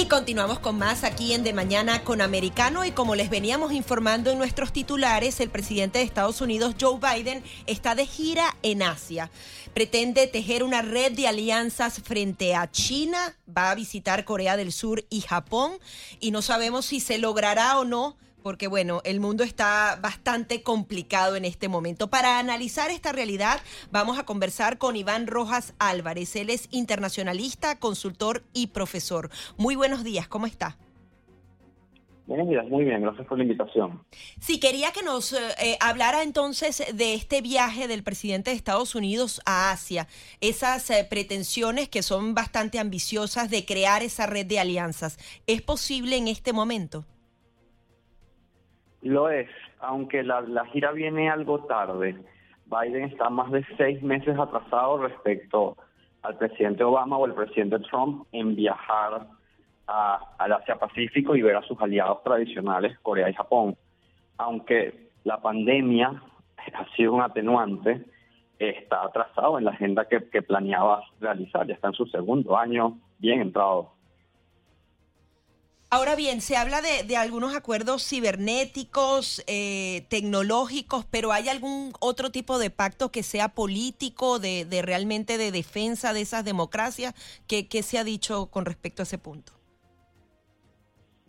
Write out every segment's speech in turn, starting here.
Y continuamos con más aquí en De Mañana con Americano. Y como les veníamos informando en nuestros titulares, el presidente de Estados Unidos, Joe Biden, está de gira en Asia. Pretende tejer una red de alianzas frente a China, va a visitar Corea del Sur y Japón. Y no sabemos si se logrará o no porque bueno, el mundo está bastante complicado en este momento. Para analizar esta realidad, vamos a conversar con Iván Rojas Álvarez. Él es internacionalista, consultor y profesor. Muy buenos días, ¿cómo está? Buenos días, muy bien, gracias por la invitación. Sí, quería que nos eh, hablara entonces de este viaje del presidente de Estados Unidos a Asia, esas eh, pretensiones que son bastante ambiciosas de crear esa red de alianzas. ¿Es posible en este momento? Lo es, aunque la, gira viene algo tarde. Biden está más de seis meses atrasado respecto al presidente Obama o el presidente Trump en viajar a, al Asia Pacífico y ver a sus aliados tradicionales, Corea y Japón. Aunque la pandemia ha sido un atenuante, está atrasado en la agenda que planeaba realizar, ya está en su segundo año bien entrado. Ahora bien, se habla de, algunos acuerdos cibernéticos, eh, tecnológicos, pero ¿hay algún otro tipo de pacto que sea político, de, realmente de defensa de esas democracias? ¿Qué, se ha dicho con respecto a ese punto?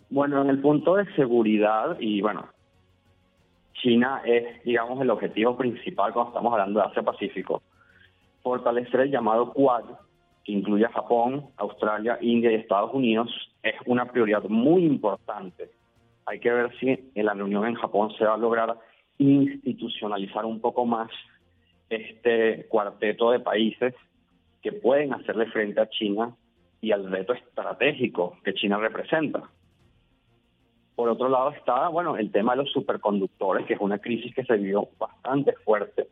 Bueno, en el punto de seguridad, y bueno, China es, digamos, el objetivo principal cuando estamos hablando de Asia-Pacífico, fortalecer el llamado Quad, que incluye a Japón, Australia, India y Estados Unidos, es una prioridad muy importante. Hay que ver si en la reunión en Japón se va a lograr institucionalizar un poco más este cuarteto de países que pueden hacerle frente a China y al reto estratégico que China representa. Por otro lado está, bueno, el tema de los superconductores, que es una crisis que se vio bastante fuerte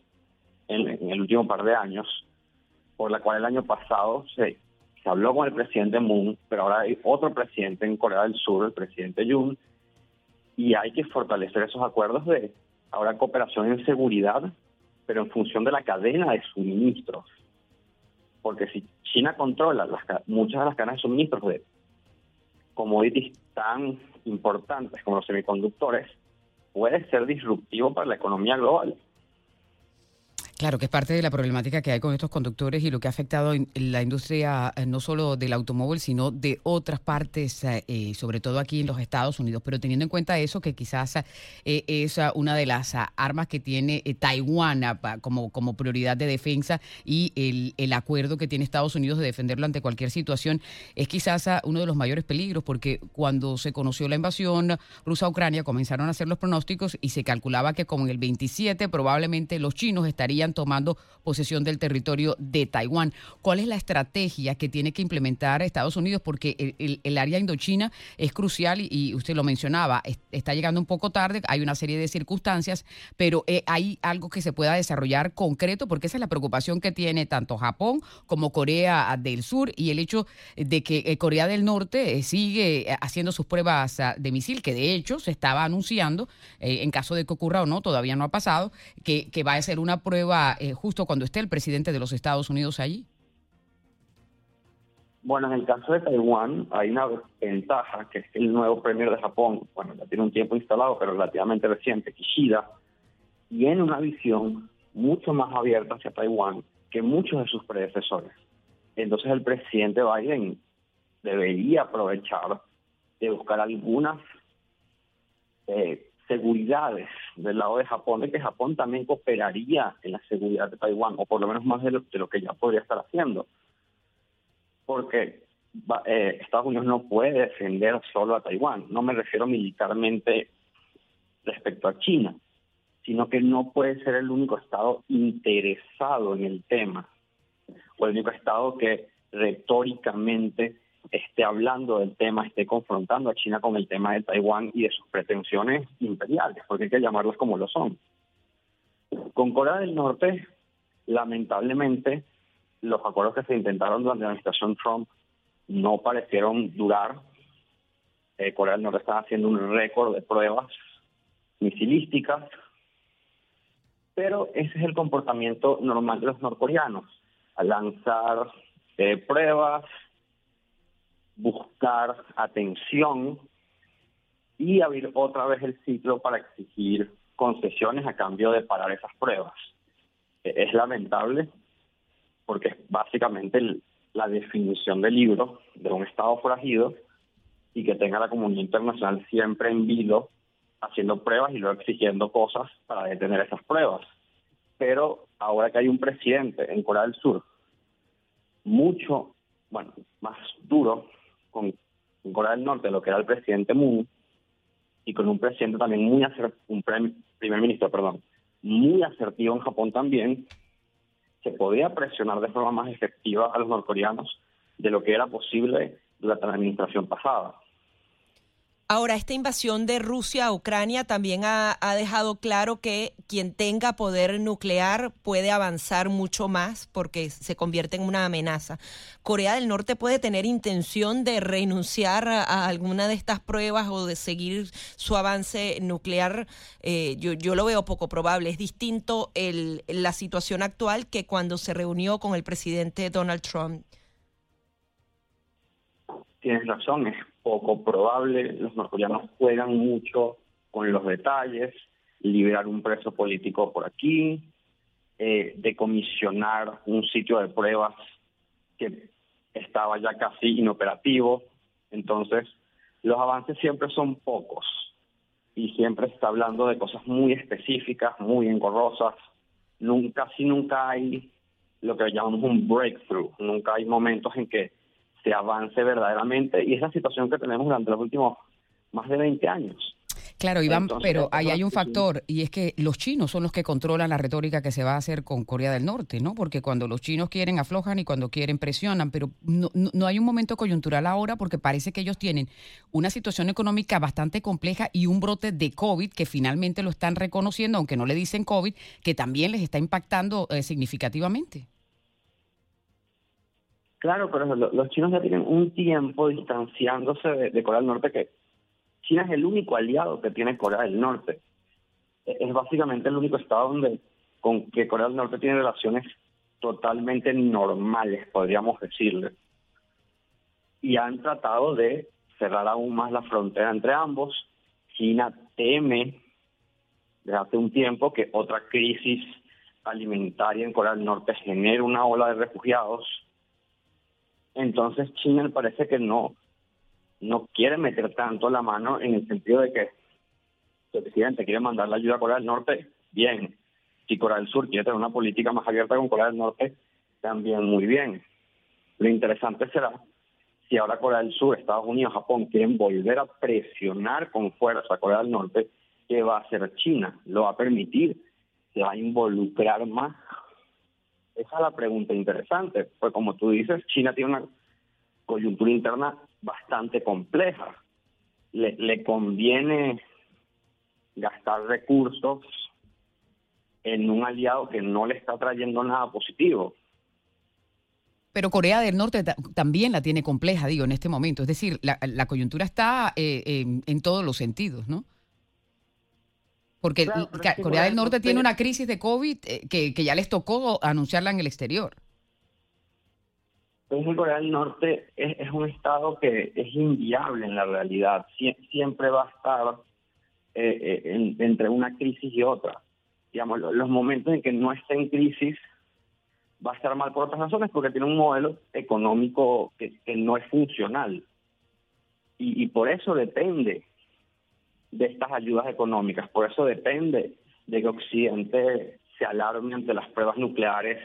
en, en el último par de años, por la cual el año pasado se habló con el presidente Moon, pero ahora hay otro presidente en Corea del Sur, el presidente Yoon, y hay que fortalecer esos acuerdos de ahora cooperación en seguridad, pero en función de la cadena de suministros. Porque si China controla las, muchas de las cadenas de suministros de commodities tan importantes como los semiconductores, puede ser disruptivo para la economía global. Claro, que es parte de la problemática que hay con estos conductores y lo que ha afectado la industria eh, no solo del automóvil, sino de otras partes, eh, eh, sobre todo aquí en los Estados Unidos. Pero teniendo en cuenta eso, que quizás es una de las armas que tiene Taiwán como, como prioridad de defensa y el, el acuerdo que tiene Estados Unidos de defenderlo ante cualquier situación, es quizás uno de los mayores peligros, porque cuando se conoció la invasión rusa a Ucrania, comenzaron a hacer los pronósticos y se calculaba que con el 27 probablemente los chinos estarían tomando posesión del territorio de Taiwán. ¿Cuál es la estrategia que tiene que implementar Estados Unidos? Porque el, área indochina es crucial y, usted lo mencionaba, está llegando un poco tarde, hay una serie de circunstancias, pero eh, hay algo que se pueda desarrollar concreto, porque esa es la preocupación que tiene tanto Japón como Corea del Sur y el hecho de que eh, Corea del Norte eh, sigue haciendo sus pruebas ah, de misil, que de hecho se estaba anunciando, en caso de que ocurra o no, todavía no ha pasado, que va a ser una prueba eh, justo cuando esté el presidente de los Estados Unidos allí? Bueno, en el caso de Taiwán hay una ventaja, que es que el nuevo premier de Japón, bueno, ya tiene un tiempo instalado, pero relativamente reciente, Kishida, tiene una visión mucho más abierta hacia Taiwán que muchos de sus predecesores. Entonces el presidente Biden debería aprovechar de buscar algunas eh, seguridades del lado de Japón, de que Japón también cooperaría en la seguridad de Taiwán, o por lo menos más de lo, que ya podría estar haciendo. Porque eh, Estados Unidos no puede defender solo a Taiwán. No me refiero militarmente respecto a China, sino que no puede ser el único Estado interesado en el tema, o el único Estado que retóricamente esté hablando del tema, esté confrontando a China con el tema de Taiwán y de sus pretensiones imperiales, porque hay que llamarlos como lo son. Con Corea del Norte, lamentablemente, los acuerdos que se intentaron durante la administración Trump no parecieron durar. Eh, Corea del Norte está haciendo un récord de pruebas misilísticas, pero ese es el comportamiento normal de los norcoreanos, a lanzar eh, pruebas, buscar atención y abrir otra vez el ciclo para exigir concesiones a cambio de parar esas pruebas. E-, es lamentable porque es básicamente la definición del libro de un Estado forajido y que tenga la comunidad internacional siempre en vilo haciendo pruebas y luego exigiendo cosas para detener esas pruebas. Pero ahora que hay un presidente en Corea del Sur mucho, bueno, más duro con, Corea del Norte, lo que era el presidente Moon, y con un presidente también muy asertivo, un primer ministro, perdón, muy asertivo en Japón también, se podía presionar de forma más efectiva a los norcoreanos de lo que era posible durante la administración pasada. Ahora, esta invasión de Rusia a Ucrania también ha, dejado claro que quien tenga poder nuclear puede avanzar mucho más porque se convierte en una amenaza. ¿Corea del Norte puede tener intención de renunciar a, alguna de estas pruebas o de seguir su avance nuclear? Eh, yo, yo, lo veo poco probable. Es distinto el, la situación actual que cuando se reunió con el presidente Donald Trump. Tienes razón, poco probable. Los norcoreanos juegan mucho con los detalles, liberar un preso político por aquí, eh, decomisionar un sitio de pruebas que estaba ya casi inoperativo. Entonces, los avances siempre son pocos y siempre está hablando de cosas muy específicas, muy engorrosas. Nunca, casi nunca hay lo que llamamos un breakthrough. Nunca hay momentos en que avance verdaderamente. Y esa situación que tenemos durante los últimos más de 20 años. Claro, Iván, pero ahí hay un factor y es que los chinos son los que controlan la retórica que se va a hacer con Corea del Norte, ¿no? Porque cuando los chinos quieren aflojan y cuando quieren presionan, pero no, no, hay un momento coyuntural ahora porque parece que ellos tienen una situación económica bastante compleja y un brote de COVID que finalmente lo están reconociendo, aunque no le dicen COVID, que también les está impactando eh, significativamente. Claro, pero los chinos ya tienen un tiempo distanciándose de, Corea del Norte que China es el único aliado que tiene Corea del Norte. E, es básicamente el único estado donde con que Corea del Norte tiene relaciones totalmente normales, podríamos decirle. Y han tratado de cerrar aún más la frontera entre ambos. China teme desde hace un tiempo que otra crisis alimentaria en Corea del Norte genere una ola de refugiados entonces China parece que no, no quiere meter tanto la mano en el sentido de que el presidente quiere mandar la ayuda a Corea del Norte, bien. Si Corea del Sur quiere tener una política más abierta con Corea del Norte, también muy bien. Lo interesante será si ahora Corea del Sur, Estados Unidos, Japón quieren volver a presionar con fuerza a Corea del Norte, ¿qué va a hacer China? ¿Lo va a permitir? ¿Se va a involucrar más esa es la pregunta interesante, pues como tú dices, China tiene una coyuntura interna bastante compleja. Le, le conviene gastar recursos en un aliado que no le está trayendo nada positivo. Pero Corea del Norte también la tiene compleja, digo, en este momento. Es decir, la, coyuntura está eh, en todos los sentidos, ¿no? Porque Corea del Norte tiene una crisis de COVID eh, que, que, ya les tocó anunciarla en el exterior. Entonces Corea del Norte es, un estado que es inviable en la realidad. siempre va a estar eh, eh, entre una crisis y otra. Digamos, los momentos en que no esté en crisis va a estar mal por otras razones, porque tiene un modelo económico que, no es funcional. Y, y por eso depende de estas ayudas económicas. Por eso depende de que Occidente se alarme ante las pruebas nucleares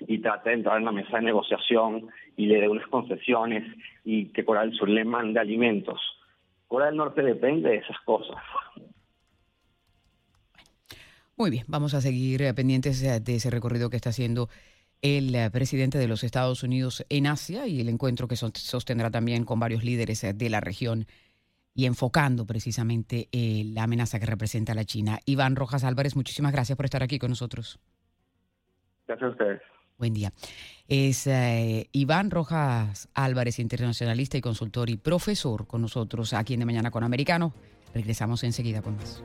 y trate de entrar en la mesa de negociación y le dé unas concesiones y que Corea del Sur le mande alimentos. Corea del Norte depende de esas cosas. Muy bien, vamos a seguir eh, pendientes eh, de ese recorrido que está haciendo el eh, presidente de los Estados Unidos en Asia y el encuentro que sostendrá también con varios líderes de la región y enfocando precisamente eh, la amenaza que representa la China. Iván Rojas Álvarez, muchísimas gracias por estar aquí con nosotros. Gracias a ustedes. Buen día. Es eh, Iván Rojas Álvarez, internacionalista y consultor y profesor con nosotros aquí en De Mañana con Americano. Regresamos enseguida con más.